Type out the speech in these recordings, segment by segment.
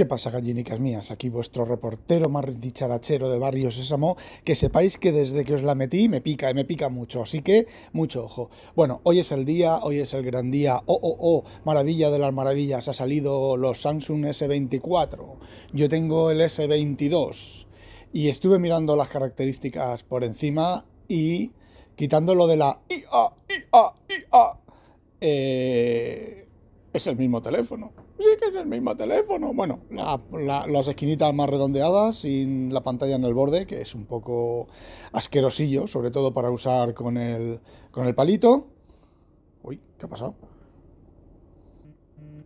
¿Qué pasa, gallinicas mías? Aquí vuestro reportero más dicharachero de Barrio Sésamo, que sepáis que desde que os la metí me pica me pica mucho, así que mucho ojo. Bueno, hoy es el día, hoy es el gran día, oh, oh, oh, maravilla de las maravillas, ha salido los Samsung S24, yo tengo el S22 y estuve mirando las características por encima y quitando lo de la IA, IA, IA, eh, es el mismo teléfono sí que es el mismo teléfono. Bueno, las esquinitas más redondeadas, sin la pantalla en el borde, que es un poco asquerosillo, sobre todo para usar con el, con el palito. Uy, ¿qué ha pasado?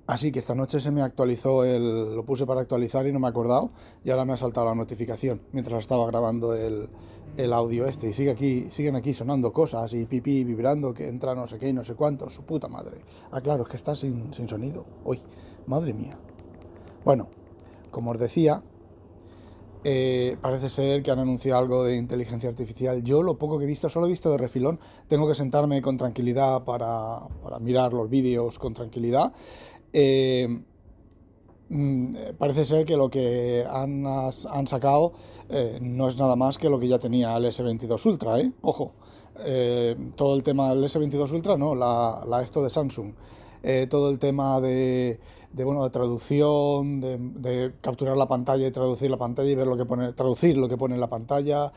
Así que esta noche se me actualizó el. Lo puse para actualizar y no me he acordado. Y ahora me ha saltado la notificación mientras estaba grabando el, el audio este. Y sigue aquí, siguen aquí sonando cosas y pipí vibrando que entra no sé qué y no sé cuánto. Su puta madre. Ah, claro, es que está sin, sin sonido. Uy, madre mía. Bueno, como os decía, eh, parece ser que han anunciado algo de inteligencia artificial. Yo lo poco que he visto, solo he visto de refilón. Tengo que sentarme con tranquilidad para, para mirar los vídeos con tranquilidad. Eh, mm, parece ser que lo que han, han sacado eh, no es nada más que lo que ya tenía el S22 Ultra, ¿eh? Ojo, todo el tema del S22 Ultra, no, la, esto de Samsung. Todo el tema de, bueno de traducción, de, capturar la pantalla y traducir la pantalla y ver lo que pone, traducir lo que pone en la pantalla,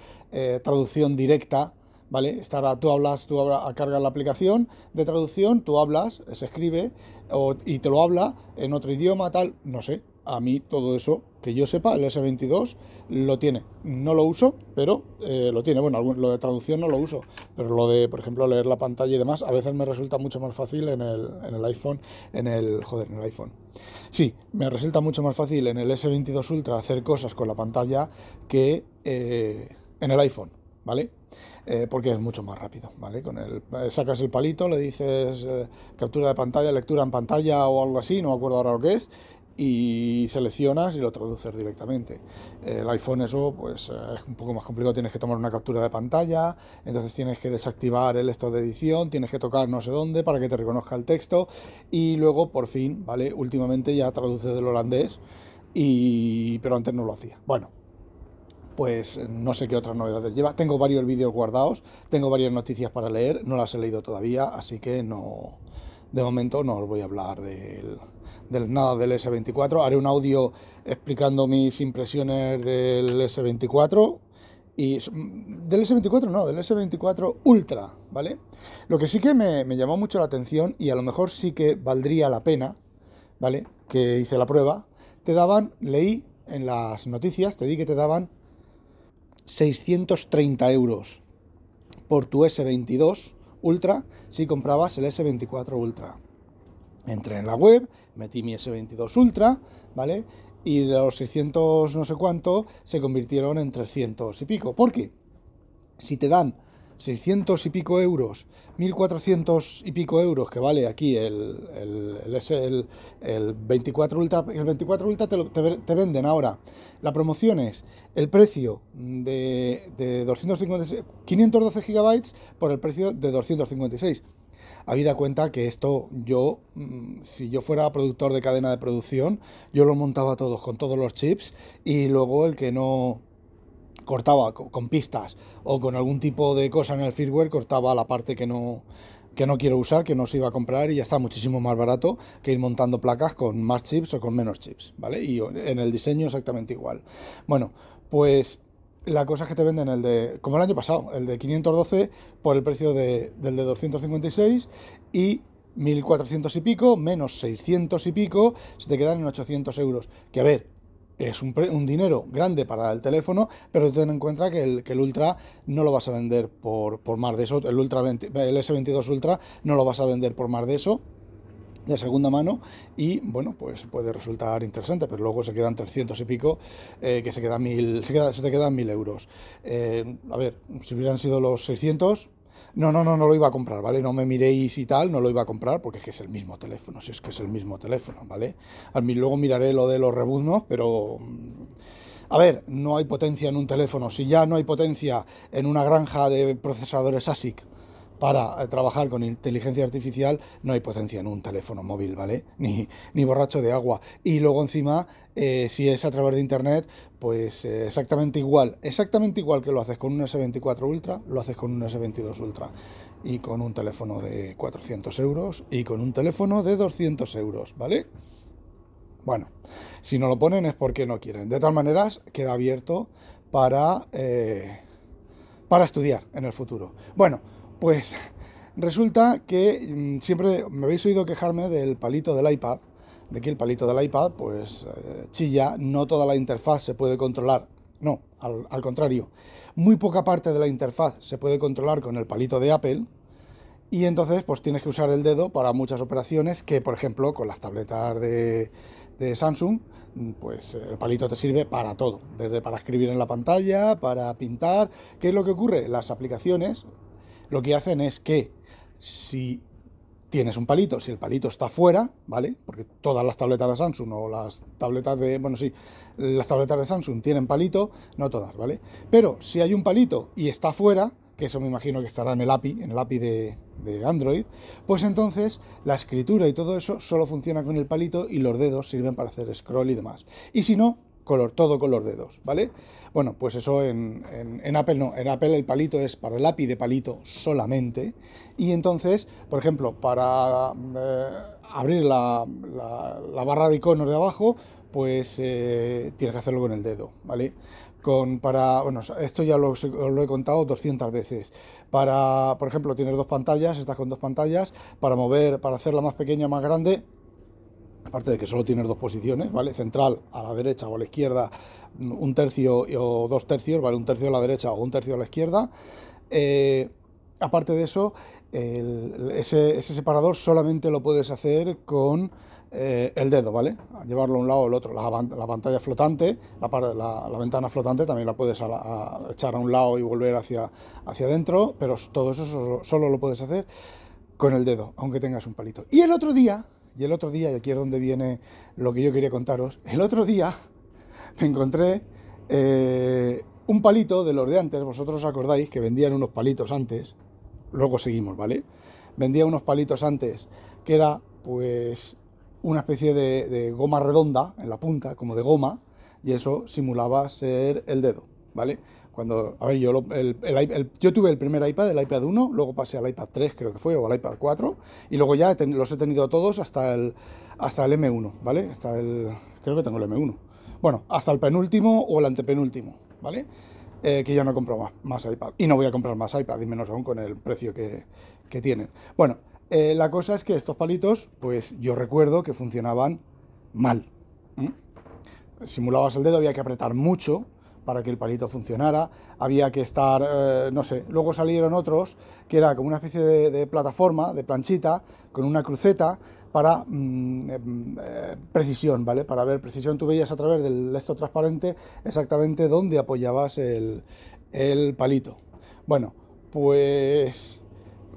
traducción directa, ¿vale? Estará, tú hablas, tú hablas, cargas la aplicación de traducción, tú hablas, se escribe y te lo habla en otro idioma, tal, no sé. A mí todo eso, que yo sepa, el S22 lo tiene. No lo uso, pero eh, lo tiene. Bueno, lo de traducción no lo uso, pero lo de, por ejemplo, leer la pantalla y demás, a veces me resulta mucho más fácil en el, en el iPhone, en el, joder, en el iPhone. Sí, me resulta mucho más fácil en el S22 Ultra hacer cosas con la pantalla que eh, en el iPhone, ¿vale? Eh, porque es mucho más rápido, ¿vale? Con el, sacas el palito, le dices captura de pantalla, lectura en pantalla o algo así, no me acuerdo ahora lo que es, y seleccionas y lo traduces directamente. El iPhone eso pues es un poco más complicado, tienes que tomar una captura de pantalla, entonces tienes que desactivar el esto de edición, tienes que tocar no sé dónde para que te reconozca el texto y luego por fin, ¿vale? Últimamente ya traduce del holandés y pero antes no lo hacía. Bueno, pues no sé qué otras novedades lleva. Tengo varios vídeos guardados, tengo varias noticias para leer, no las he leído todavía, así que no, de momento no os voy a hablar del, nada del S24. Haré un audio explicando mis impresiones del S24 y del S24 no, del S24 Ultra, ¿vale? Lo que sí que me, me llamó mucho la atención y a lo mejor sí que valdría la pena, ¿vale? Que hice la prueba, te daban, leí en las noticias, te di que te daban 630 euros por tu S22 Ultra si comprabas el S24 Ultra. Entré en la web, metí mi S22 Ultra, ¿vale? Y de los 600 no sé cuánto se convirtieron en 300 y pico. ¿Por qué? Si te dan 600 y pico euros, 1400 y pico euros que vale aquí el, el, el, 24 Ultra, el 24 Ultra te, venden ahora. La promoción es el precio de, de 256, 512 gigabytes por el precio de 256. Habida cuenta que esto yo, mm, si yo fuera productor de cadena de producción, yo lo montaba todos con todos los chips y luego el que no cortaba con pistas o con algún tipo de cosa en el firmware, cortaba la parte que no, que no quiero usar, que no se iba a comprar y ya está muchísimo más barato que ir montando placas con más chips o con menos chips, ¿vale? Y en el diseño exactamente igual. Bueno, pues la cosa es que te venden el de, como el año pasado, el de 512 por el precio de, del de 256 y 1400 y pico menos 600 y pico se te quedan en 800 euros. Que a ver, es un, un, dinero grande para el teléfono, pero ten en cuenta que el, el Ultra no lo vas a vender por, por más de eso, el, Ultra el S22 Ultra no lo vas a vender por más de eso, de segunda mano y bueno pues puede resultar interesante pero luego se quedan 300 y pico eh, que se quedan mil se te quedan mil euros. Eh, a ver si hubieran sido los 600 no, no, no, no lo iba a comprar, ¿vale? No me miréis y tal, no lo iba a comprar porque es que es el mismo teléfono, si es que es el mismo teléfono, ¿vale? A mí luego miraré lo de los rebuznos, pero... Mm, a ver, no hay potencia en un teléfono. Si ya no hay potencia en una granja de procesadores ASIC, para eh, trabajar con inteligencia artificial no hay potencia en un teléfono móvil, ¿vale? Ni, ni borracho de agua. Y luego encima, eh, si es a través de Internet, pues eh, exactamente igual, exactamente igual que lo haces con un S24 Ultra, lo haces con un S22 Ultra. Y con un teléfono de 400 euros y con un teléfono de 200 euros, ¿vale? Bueno, si no lo ponen es porque no quieren. De todas maneras, queda abierto para, para estudiar en el futuro. Bueno, pues resulta que mm, siempre me habéis oído quejarme del palito del iPad, de que el palito del iPad pues eh, chilla, no toda la interfaz se puede controlar, no, al, contrario, muy poca parte de la interfaz se puede controlar con el palito de Apple, y entonces pues tienes que usar el dedo para muchas operaciones que por ejemplo con las tabletas de, de, Samsung mm, pues el palito te sirve para todo, desde para escribir en la pantalla, para pintar. ¿Qué es lo que ocurre? Las aplicaciones lo que hacen es que si tienes un palito, si el palito está fuera, ¿vale? Porque todas las tabletas de Samsung o las tabletas de, bueno, sí, las tabletas de Samsung tienen palito, no todas, ¿vale? Pero si hay un palito y está fuera, que eso me imagino que estará en el API, en el API de, Android, pues entonces la escritura y todo eso solo funciona con el palito y los dedos sirven para hacer scroll y demás. Y si no, color, todo con los dedos, ¿vale? Bueno, pues eso en, Apple no, en Apple el palito es para el API de palito solamente y entonces, por ejemplo, para eh, abrir la, barra de iconos de abajo, pues eh, tienes que hacerlo con el dedo, ¿vale? Con, para, bueno, esto ya lo, lo, he contado 200 veces. Para, por ejemplo, tienes dos pantallas, estás con dos pantallas, para mover, para hacerla más pequeña, más grande, aparte de que solo tienes dos posiciones, ¿vale? Central a la derecha o a la izquierda, un tercio o dos tercios, ¿vale? Un tercio a la derecha o un tercio a la izquierda. Eh, aparte de eso, ese, separador solamente lo puedes hacer con eh, el dedo, ¿vale? Llevarlo a un lado o al otro. La, pantalla flotante, la, ventana flotante también la puedes echar a un lado y volver hacia, hacia adentro, pero todo eso solo lo puedes hacer con el dedo, aunque tengas un palito. Y el otro día, y el otro día, y aquí es donde viene lo que yo quería contaros, el otro día me encontré eh, un palito de los de antes, vosotros os acordáis que vendían unos palitos antes, luego seguimos, ¿vale? Vendía unos palitos antes, que era pues una especie de, de goma redonda en la punta, como de goma, y eso simulaba ser el dedo, ¿vale? Cuando, yo tuve el primer iPad, el iPad 1, luego pasé al iPad 3, creo que fue, o al iPad 4, y luego ya los he tenido todos hasta el, hasta el M1, ¿vale? Hasta el, creo que tengo el M1. Bueno, hasta el penúltimo o el antepenúltimo, ¿vale? Eh, que ya no compro más, más, iPad. Y no voy a comprar más iPad, y menos aún con el precio que, que tienen. Bueno, eh, la cosa es que estos palitos, pues yo recuerdo que funcionaban mal. Simulabas el dedo, había que apretar mucho, para que el palito funcionara, había que estar, eh, no sé, luego salieron otros que era como una especie de, plataforma, de planchita, con una cruceta para mm, eh, precisión, ¿vale? Para ver precisión, tú veías a través del esto transparente exactamente dónde apoyabas el, el palito. Bueno, pues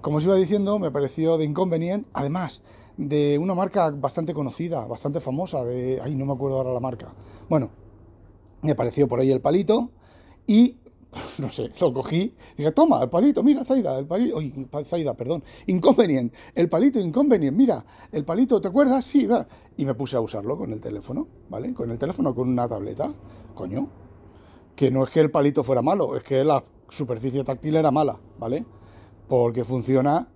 como os iba diciendo, me pareció de inconveniente, además de una marca bastante conocida, bastante famosa, de, ay, no me acuerdo ahora la marca. Bueno, me apareció por ahí el palito y, no sé, lo cogí, dije, toma, el palito, mira, Zaida, el palito, uy, Zaida, perdón, inconveniente, el palito inconveniente, mira, el palito, ¿te acuerdas? Sí, va. Y me puse a usarlo con el teléfono, ¿vale? Con el teléfono, con una tableta, coño, que no es que el palito fuera malo, es que la superficie táctil era mala, ¿vale? Porque funciona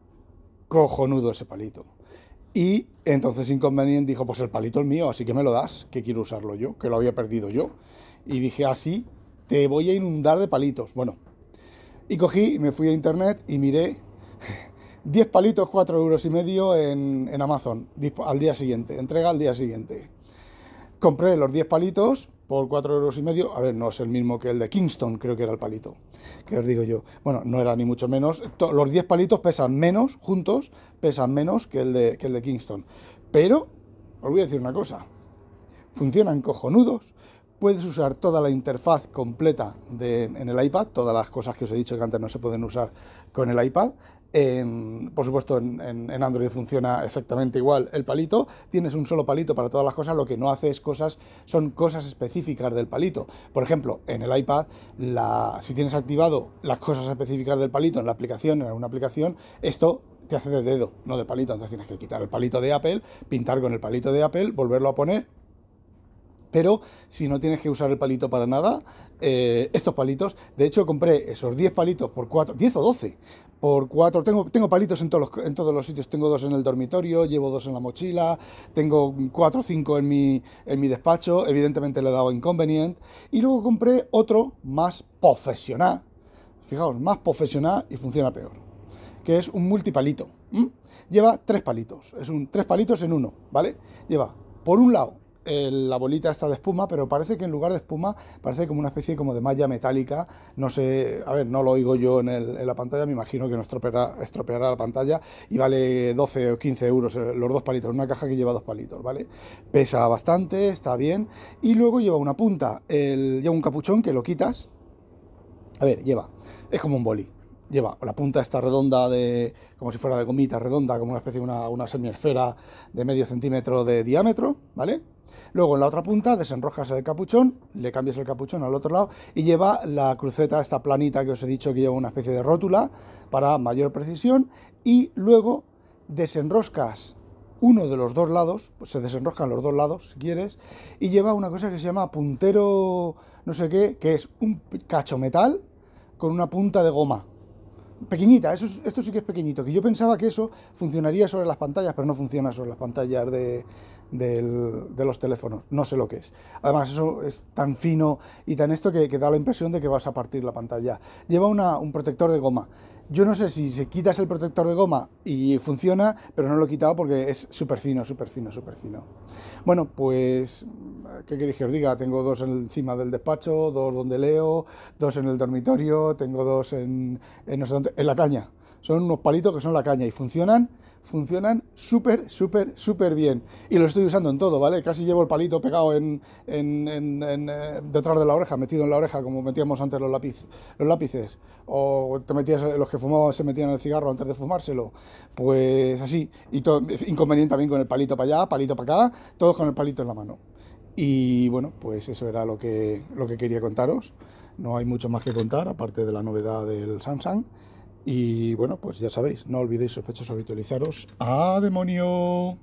cojonudo ese palito. Y entonces Inconvenient dijo, pues el palito es mío, así que me lo das, que quiero usarlo yo, que lo había perdido yo y dije así, te voy a inundar de palitos. Bueno, y cogí, me fui a internet y miré 10 palitos, 4 euros y medio en, Amazon al día siguiente, entrega al día siguiente. Compré los 10 palitos por 4 euros y medio. A ver, no es el mismo que el de Kingston, creo que era el palito, que os digo yo. Bueno, no era ni mucho menos. Los 10 palitos pesan menos, juntos, pesan menos que el de, que el de Kingston Pero, os voy a decir una cosa, funcionan cojonudos, puedes usar toda la interfaz completa en el iPad, todas las cosas que os he dicho que antes no se pueden usar con el iPad, por supuesto, en, Android funciona exactamente igual el palito. Tienes un solo palito para todas las cosas. Lo que no hace es cosas, son cosas específicas del palito. Por ejemplo, en el iPad, si tienes activado las cosas específicas del palito en la aplicación, en alguna aplicación, esto te hace de dedo, no de palito. Entonces tienes que quitar el palito de Apple, pintar con el palito de Apple, volverlo a poner pero si no tienes que usar el palito para nada, eh, estos palitos, de hecho compré esos 10 palitos por 4, 10 o 12, por 4, tengo, tengo palitos en todos, los, en todos los sitios, tengo dos en el dormitorio, llevo dos en la mochila, tengo 4 o 5 en mi, en mi despacho, evidentemente le he dado inconveniente, y luego compré otro más profesional, fijaos, más profesional y funciona peor, que es un multipalito. Lleva tres palitos, es un tres palitos en uno, ¿vale? Lleva, por un lado, la bolita está de espuma, pero parece que en lugar de espuma parece como una especie como de malla metálica. No sé, a ver, no lo oigo yo en, la pantalla, me imagino que no estropeará, estropeará, la pantalla y vale 12 o 15 euros eh, los dos palitos, una caja que lleva dos palitos, ¿vale? Pesa bastante, está bien. Y luego lleva una punta, lleva un capuchón que lo quitas. A ver, lleva, es como un boli lleva la punta esta redonda de como si fuera de gomita redonda como una especie de una, una semiesfera de medio centímetro de diámetro vale Luego en la otra punta desenrojas el capuchón, le cambias el capuchón al otro lado y lleva la cruceta, esta planita que os he dicho que lleva una especie de rótula para mayor precisión y luego desenroscas uno de los dos lados, pues se desenroscan los dos lados si quieres, y lleva una cosa que se llama puntero no sé qué, que es un cacho metal con una punta de goma. Pequeñita, eso, esto sí que es pequeñito, que yo pensaba que eso funcionaría sobre las pantallas, pero no funciona sobre las pantallas de, de los teléfonos. No sé lo que es. Además, eso es tan fino y tan esto que, da la impresión de que vas a partir la pantalla. Lleva un protector de goma. Yo no sé si se quitas el protector de goma y funciona, pero no lo he quitado porque es súper fino, súper fino, súper fino. Bueno, pues, ¿qué queréis que os diga? Tengo dos encima del despacho, dos donde leo, dos en el dormitorio, tengo dos en, en, en la caña. Son unos palitos que son la caña y funcionan funcionan súper, súper, súper bien. Y lo estoy usando en todo, ¿vale? Casi llevo el palito pegado en, eh, detrás de la oreja, metido en la oreja, como metíamos antes los, lápiz, los lápices. O te metías, los que fumaban se metían el cigarro antes de fumárselo. Pues así. Y todo, inconveniente también con el palito para allá, palito para acá, todos con el palito en la mano. Y bueno, pues eso era lo que, lo que quería contaros. No hay mucho más que contar, aparte de la novedad del Samsung. Y bueno, pues ya sabéis, no olvidéis sospechosos habitualizaros. ¡A demonio!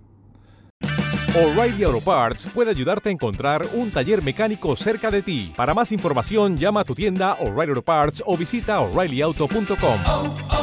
O'Reilly Auto Parts puede ayudarte a encontrar un taller mecánico cerca de ti. Para más información, llama a tu tienda O'Reilly Auto Parts o visita oreillyauto.com.